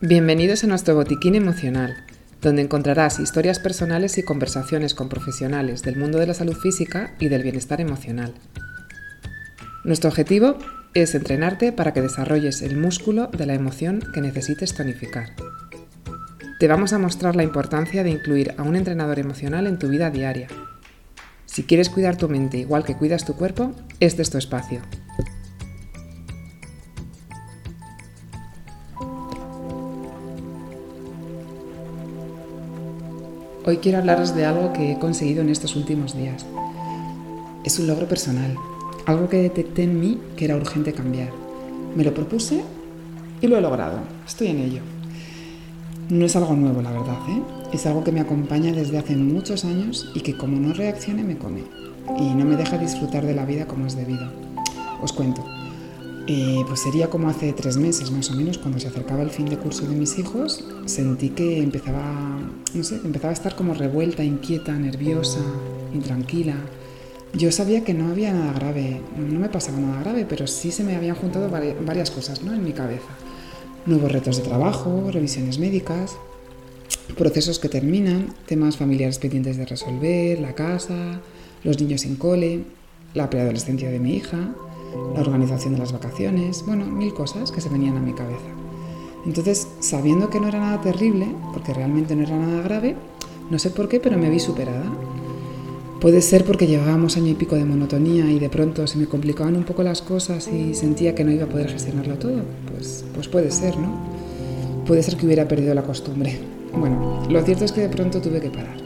Bienvenidos a nuestro botiquín emocional, donde encontrarás historias personales y conversaciones con profesionales del mundo de la salud física y del bienestar emocional. Nuestro objetivo es entrenarte para que desarrolles el músculo de la emoción que necesites tonificar. Te vamos a mostrar la importancia de incluir a un entrenador emocional en tu vida diaria. Si quieres cuidar tu mente igual que cuidas tu cuerpo, este es tu espacio. Hoy quiero hablaros de algo que he conseguido en estos últimos días. Es un logro personal, algo que detecté en mí que era urgente cambiar. Me lo propuse y lo he logrado. Estoy en ello. No es algo nuevo, la verdad, ¿eh? Es algo que me acompaña desde hace muchos años y que como no reaccione me come y no me deja disfrutar de la vida como es debido. Os cuento. Eh, pues sería como hace tres meses más o menos, cuando se acercaba el fin de curso de mis hijos, sentí que empezaba, no sé, empezaba a estar como revuelta, inquieta, nerviosa, intranquila. Yo sabía que no había nada grave, no me pasaba nada grave, pero sí se me habían juntado varias cosas ¿no? en mi cabeza. Nuevos retos de trabajo, revisiones médicas, procesos que terminan, temas familiares pendientes de resolver, la casa, los niños en cole, la preadolescencia de mi hija, la organización de las vacaciones, bueno, mil cosas que se venían a mi cabeza. Entonces, sabiendo que no era nada terrible, porque realmente no era nada grave, no sé por qué, pero me vi superada. Puede ser porque llevábamos año y pico de monotonía y de pronto se me complicaban un poco las cosas y sentía que no iba a poder gestionarlo todo. Pues, pues puede ser, ¿no? Puede ser que hubiera perdido la costumbre. Bueno, lo cierto es que de pronto tuve que parar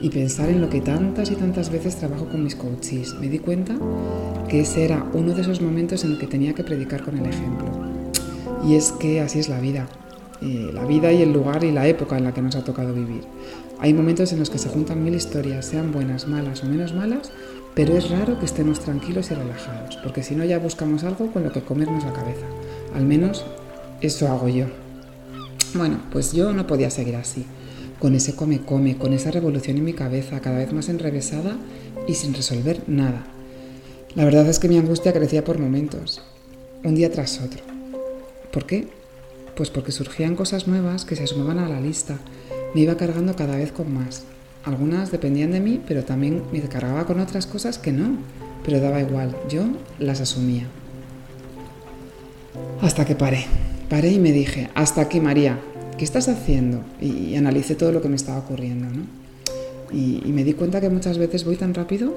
y pensar en lo que tantas y tantas veces trabajo con mis coaches. Me di cuenta que ese era uno de esos momentos en el que tenía que predicar con el ejemplo. Y es que así es la vida, eh, la vida y el lugar y la época en la que nos ha tocado vivir. Hay momentos en los que se juntan mil historias, sean buenas, malas o menos malas, pero es raro que estemos tranquilos y relajados, porque si no ya buscamos algo con lo que comernos la cabeza. Al menos eso hago yo. Bueno, pues yo no podía seguir así con ese come-come, con esa revolución en mi cabeza cada vez más enrevesada y sin resolver nada. La verdad es que mi angustia crecía por momentos, un día tras otro. ¿Por qué? Pues porque surgían cosas nuevas que se sumaban a la lista. Me iba cargando cada vez con más. Algunas dependían de mí, pero también me cargaba con otras cosas que no. Pero daba igual, yo las asumía. Hasta que paré. Paré y me dije, hasta aquí María, ¿qué estás haciendo? Y, analicé todo lo que me estaba ocurriendo. Y, me di cuenta que muchas veces voy tan rápido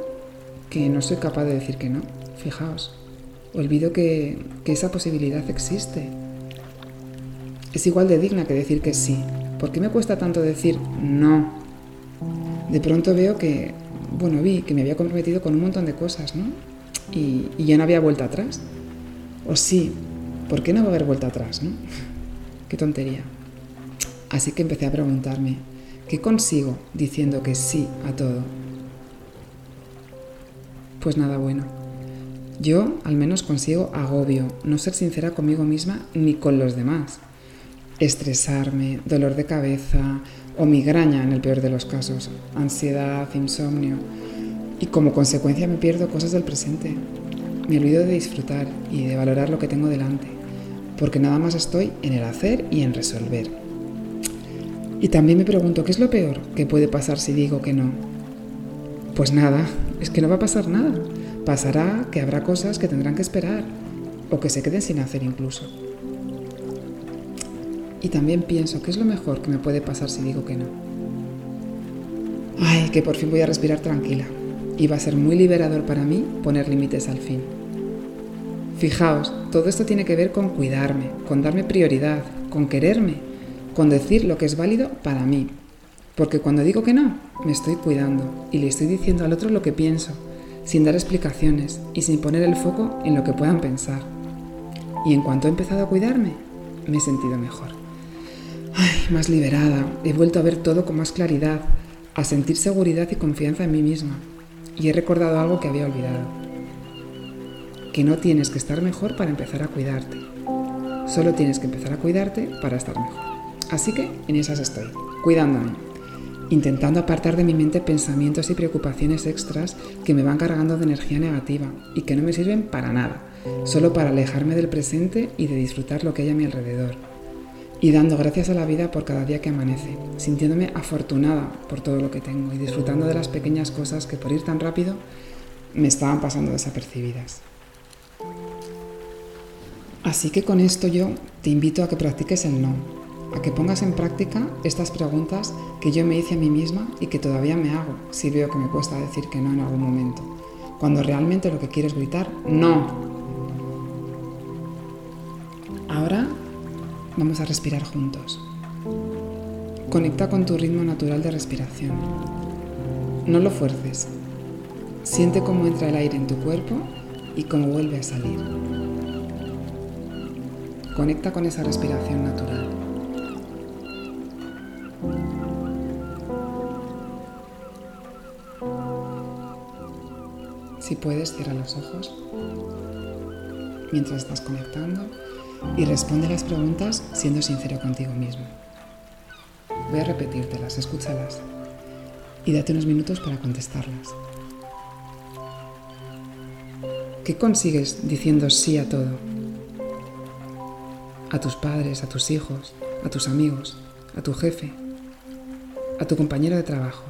que no soy capaz de decir que no. Fijaos, olvido que esa posibilidad existe. Es igual de digna que decir que sí. ¿Por qué me cuesta tanto decir no? De pronto veo que, bueno, vi que me había comprometido con un montón de cosas, ¿no? Y, ya no había vuelta atrás. O sí, ¿por qué no va a haber vuelta atrás, no? Qué tontería. Así que empecé a preguntarme, ¿qué consigo diciendo que sí a todo? Pues nada bueno. Yo al menos consigo agobio, no ser sincera conmigo misma ni con los demás. Estresarme, dolor de cabeza o migraña en el peor de los casos, ansiedad, insomnio. Y como consecuencia me pierdo cosas del presente. Me olvido de disfrutar y de valorar lo que tengo delante, porque nada más estoy en el hacer y en resolver. Y también me pregunto, ¿qué es lo peor que puede pasar si digo que no? Pues nada, es que no va a pasar nada. Pasará que habrá cosas que tendrán que esperar o que se queden sin hacer incluso. Y también pienso, ¿qué es lo mejor que me puede pasar si digo que no? Ay, que por fin voy a respirar tranquila. Y va a ser muy liberador para mí poner límites al fin. Fijaos, todo esto tiene que ver con cuidarme, con darme prioridad, con quererme con decir lo que es válido para mí. Porque cuando digo que no, me estoy cuidando y le estoy diciendo al otro lo que pienso, sin dar explicaciones y sin poner el foco en lo que puedan pensar. Y en cuanto he empezado a cuidarme, me he sentido mejor. Más liberada, he vuelto a ver todo con más claridad, a sentir seguridad y confianza en mí misma. Y he recordado algo que había olvidado. Que no tienes que estar mejor para empezar a cuidarte. Solo tienes que empezar a cuidarte para estar mejor. Así que en esas estoy, cuidándome. intentando apartar de mi mente pensamientos y preocupaciones extras que me van cargando de energía negativa y que no me sirven para nada, solo para alejarme del presente y de disfrutar lo que hay a mi alrededor. Y dando gracias a la vida por cada día que amanece, sintiéndome afortunada por todo lo que tengo y disfrutando de las pequeñas cosas que por ir tan rápido me estaban pasando desapercibidas. Así que con esto yo te invito a que practiques el no, a que pongas en práctica estas preguntas que yo me hice a mí misma y que todavía me hago si veo que me cuesta decir que no en algún momento, cuando realmente lo que quiero es gritar no. Vamos a respirar juntos. Conecta con tu ritmo natural de respiración. No lo fuerces. Siente cómo entra el aire en tu cuerpo y cómo vuelve a salir. Conecta con esa respiración natural. Si puedes, cierra los ojos mientras estás conectando y responde las preguntas siendo sincero contigo mismo. Voy a repetírtelas, escúchalas y date unos minutos para contestarlas. ¿Qué consigues diciendo sí a todo? A tus padres, a tus hijos, a tus amigos, a tu jefe, a tu compañero de trabajo.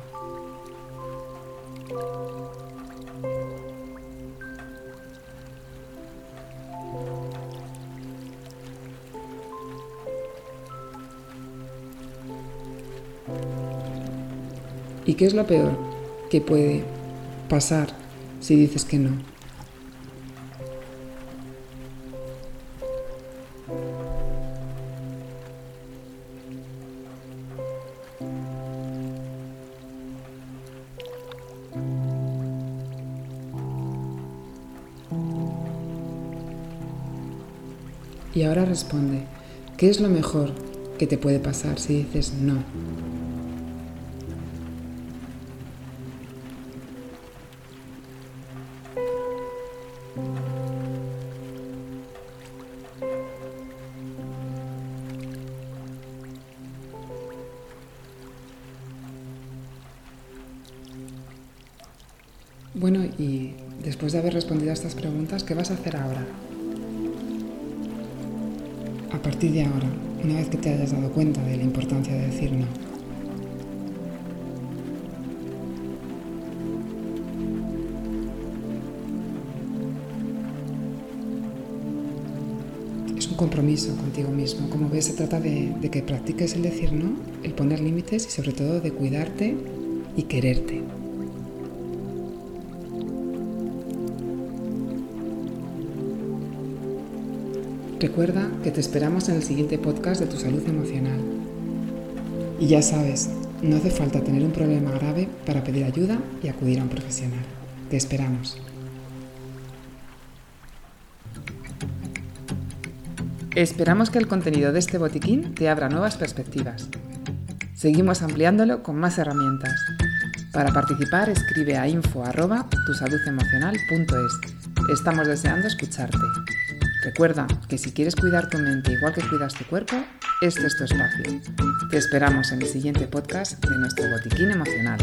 ¿Y qué es lo peor que puede pasar si dices que no? Y ahora responde, ¿qué es lo mejor que te puede pasar si dices no? Bueno, y después de haber respondido a estas preguntas, ¿qué vas a hacer ahora? A partir de ahora, una vez que te hayas dado cuenta de la importancia de decir no. Es un compromiso contigo mismo. Como ves, se trata de, de que practiques el decir no, el poner límites y sobre todo de cuidarte y quererte. Recuerda que te esperamos en el siguiente podcast de tu salud emocional. Y ya sabes, no hace falta tener un problema grave para pedir ayuda y acudir a un profesional. Te esperamos. Esperamos que el contenido de este botiquín te abra nuevas perspectivas. Seguimos ampliándolo con más herramientas. Para participar escribe a info@tusaludemocional.es. Estamos deseando escucharte. Recuerda que si quieres cuidar tu mente igual que cuidas tu cuerpo, este es tu espacio. Te esperamos en el siguiente podcast de nuestro botiquín emocional.